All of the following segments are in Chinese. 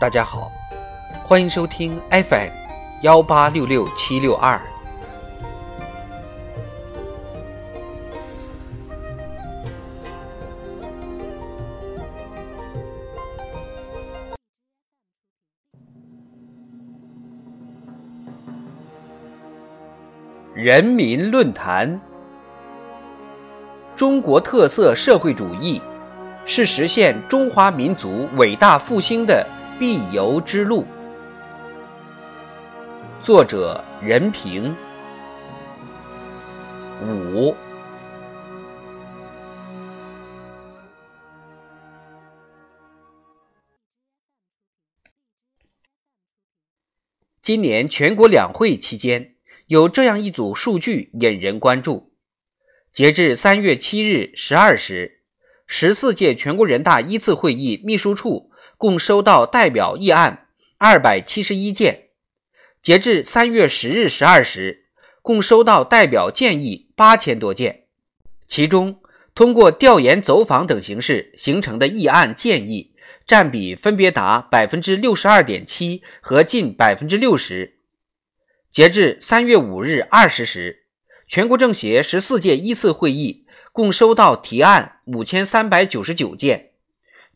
大家好，欢迎收听 FM 幺八六六七六二。人民论坛：中国特色社会主义是实现中华民族伟大复兴的必由之路。作者：任平。五。今年全国两会期间。有这样一组数据引人关注：截至三月七日十二时，十四届全国人大一次会议秘书处共收到代表议案二百七十一件；截至三月十日十二时，共收到代表建议八千多件。其中，通过调研、走访等形式形成的议案建议占比分别达百分之六十二点七和近百分之六十。截至三月五日二十时，全国政协十四届一次会议共收到提案五千三百九十九件，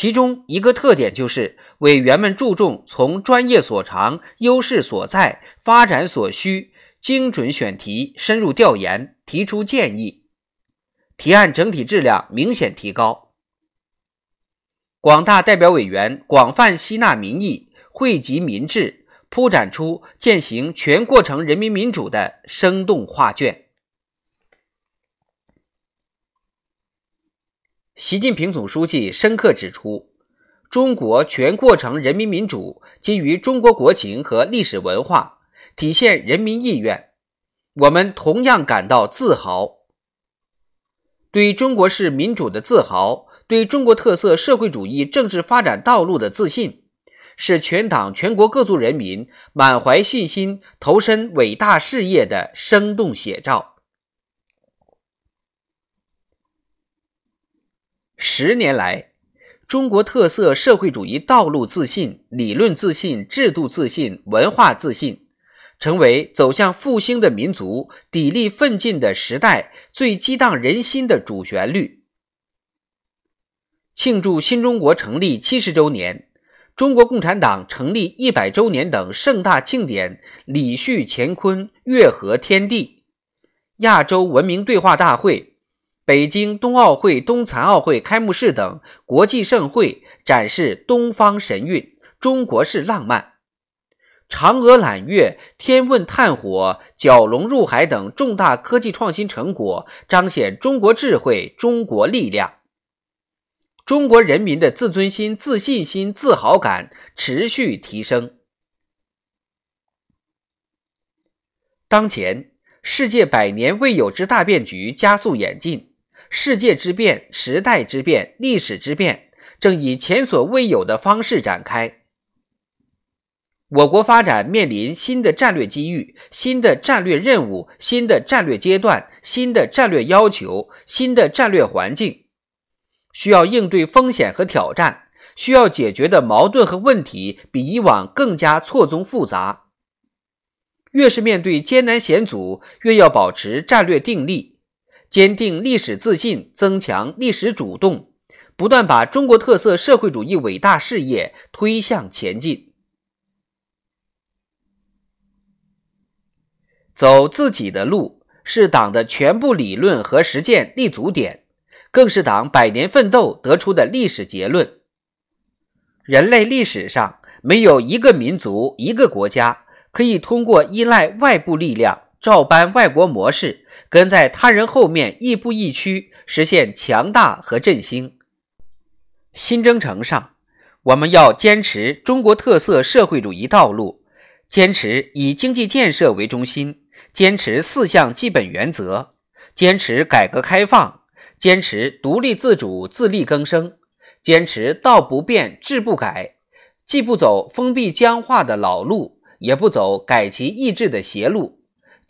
其中一个特点就是委员们注重从专业所长、优势所在、发展所需，精准选题、深入调研，提出建议，提案整体质量明显提高。广大代表委员广泛吸纳民意，汇集民智。铺展出践行全过程人民民主的生动画卷。习近平总书记深刻指出，中国全过程人民民主基于中国国情和历史文化，体现人民意愿。我们同样感到自豪，对中国式民主的自豪，对中国特色社会主义政治发展道路的自信。是全党全国各族人民满怀信心投身伟大事业的生动写照。十年来，中国特色社会主义道路自信、理论自信、制度自信、文化自信，成为走向复兴的民族砥砺奋进的时代最激荡人心的主旋律。庆祝新中国成立七十周年。中国共产党成立一百周年等盛大庆典礼序乾坤，乐和天地。亚洲文明对话大会、北京冬奥会、冬残奥会开幕式等国际盛会展示东方神韵、中国式浪漫。嫦娥揽月、天问探火、蛟龙入海等重大科技创新成果，彰显中国智慧、中国力量。中国人民的自尊心、自信心、自豪感持续提升。当前，世界百年未有之大变局加速演进，世界之变、时代之变、历史之变正以前所未有的方式展开。我国发展面临新的战略机遇、新的战略任务、新的战略阶段、新的战略要求、新的战略环境。需要应对风险和挑战，需要解决的矛盾和问题比以往更加错综复杂。越是面对艰难险阻，越要保持战略定力，坚定历史自信，增强历史主动，不断把中国特色社会主义伟大事业推向前进。走自己的路，是党的全部理论和实践立足点。更是党百年奋斗得出的历史结论。人类历史上没有一个民族、一个国家可以通过依赖外部力量、照搬外国模式、跟在他人后面亦步亦趋，实现强大和振兴。新征程上，我们要坚持中国特色社会主义道路，坚持以经济建设为中心，坚持四项基本原则，坚持改革开放。坚持独立自主、自力更生，坚持道不变、志不改，既不走封闭僵化的老路，也不走改其意志的邪路，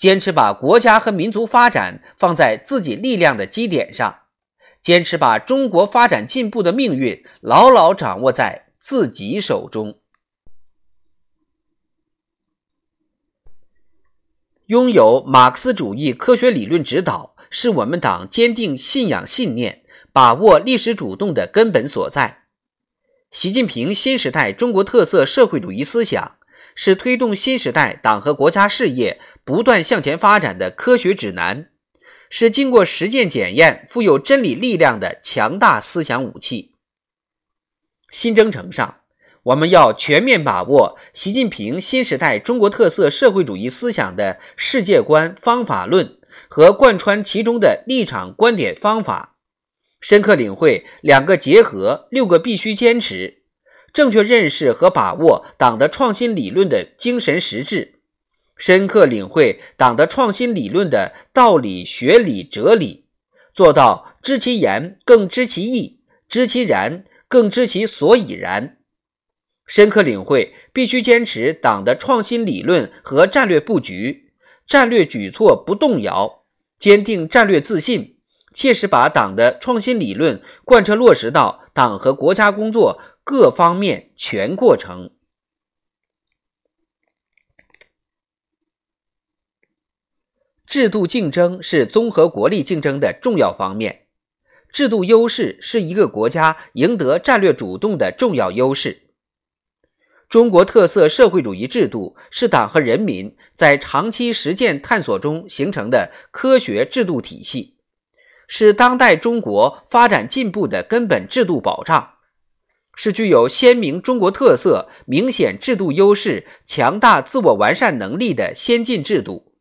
坚持把国家和民族发展放在自己力量的基点上坚持把中国发展进步的命运牢牢掌握在自己手中。拥有马克思主义科学理论指导是我们党坚定信仰信念把握历史主动的根本所在。习近平新时代中国特色社会主义思想是推动新时代党和国家事业不断向前发展的科学指南，是经过实践检验、富有真理力量的强大思想武器。新征程上。我们要全面把握习近平新时代中国特色社会主义思想的世界观、方法论和贯穿其中的立场、观点、方法，深刻领会“两个结合、六个必须坚持”，正确认识和把握党的创新理论的精神实质，深刻领会党的创新理论的道理、学理、哲理，做到知其言更知其意，知其然更知其所以然。深刻领会，必须坚持党的创新理论和战略布局，战略举措不动摇，坚定战略自信，切实把党的创新理论贯彻落实到党和国家工作各方面全过程。制度竞争是综合国力竞争的重要方面，制度优势是一个国家赢得战略主动的重要优势。中国特色社会主义制度是党和人民在长期实践探索中形成的科学制度体系，是当代中国发展进步的根本制度保障，是具有鲜明中国特色、明显制度优势、强大自我完善能力的先进制度，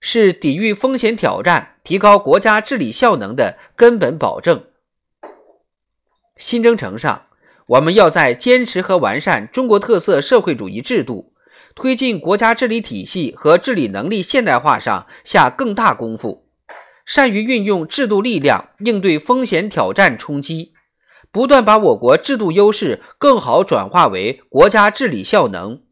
是抵御风险挑战、提高国家治理效能的根本保证。新征程上。我们要在坚持和完善中国特色社会主义制度、推进国家治理体系和治理能力现代化上下更大功夫，善于运用制度力量应对风险挑战冲击，不断把我国制度优势更好转化为国家治理效能，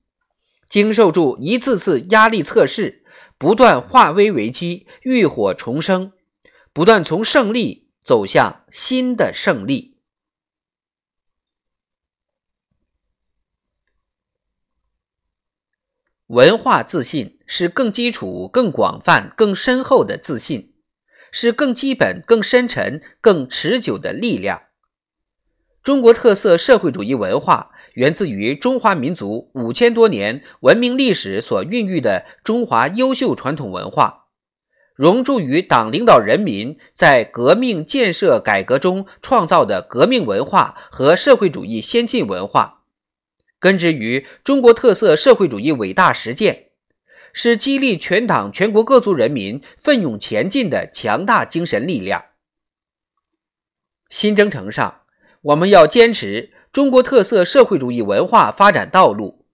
经受住一次次压力测试，不断化危为机、浴火重生，不断从胜利走向新的胜利。文化自信是更基础、更广泛、更深厚的自信，是更基本、更深沉、更持久的力量。中国特色社会主义文化源自于中华民族五千多年文明历史所孕育的中华优秀传统文化，融铸于党领导人民在革命建设改革中创造的革命文化和社会主义先进文化。根植于中国特色社会主义伟大实践，是激励全党全国各族人民奋勇前进的强大精神力量。新征程上，我们要坚持中国特色社会主义文化发展道路，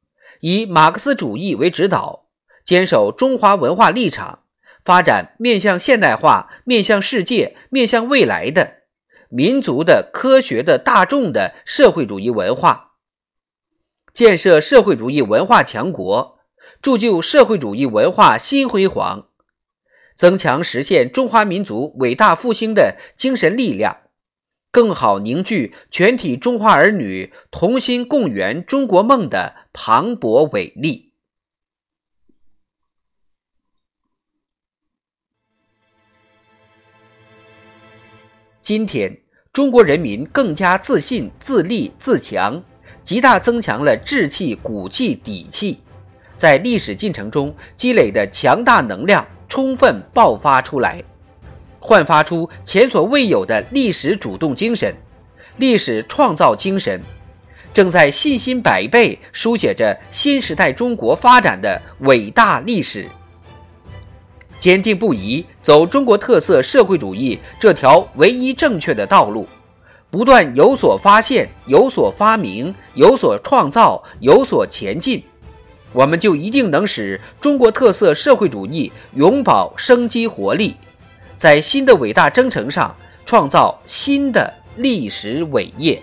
以马克思主义为指导，坚守中华文化立场，发展面向现代化、面向世界、面向未来的民族的、科学的、大众的社会主义文化。建设社会主义文化强国，铸就社会主义文化新辉煌，增强实现中华民族伟大复兴的精神力量，更好凝聚全体中华儿女同心共圆中国梦的磅礴伟力。今天，中国人民更加自信、自立、自强。极大增强了志气、骨气、底气，在历史进程中积累的强大能量充分爆发出来，焕发出前所未有的历史主动精神、历史创造精神，正在信心百倍书写着新时代中国发展的伟大历史，坚定不移走中国特色社会主义这条唯一正确的道路。不断有所发现，有所发明，有所创造，有所前进，我们就一定能使中国特色社会主义永葆生机活力，在新的伟大征程上创造新的历史伟业。